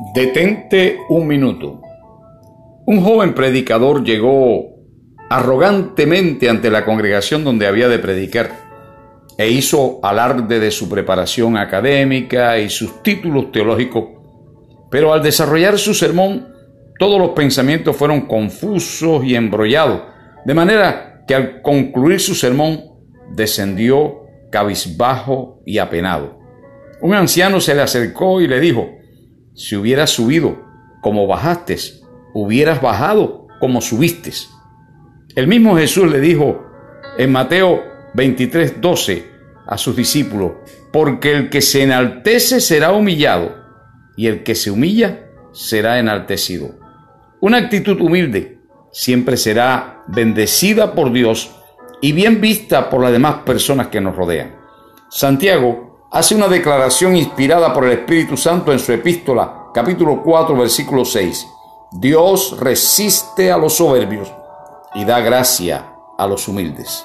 Detente un minuto. Un joven predicador llegó arrogantemente ante la congregación donde había de predicar e hizo alarde de su preparación académica y sus títulos teológicos, pero al desarrollar su sermón todos los pensamientos fueron confusos y embrollados, de manera que al concluir su sermón descendió cabizbajo y apenado. Un anciano se le acercó y le dijo, si hubieras subido como bajaste, hubieras bajado como subiste. El mismo Jesús le dijo en Mateo 23, 12 a sus discípulos, porque el que se enaltece será humillado y el que se humilla será enaltecido. Una actitud humilde siempre será bendecida por Dios y bien vista por las demás personas que nos rodean. Santiago hace una declaración inspirada por el Espíritu Santo en su epístola, capítulo 4, versículo 6. Dios resiste a los soberbios y da gracia a los humildes.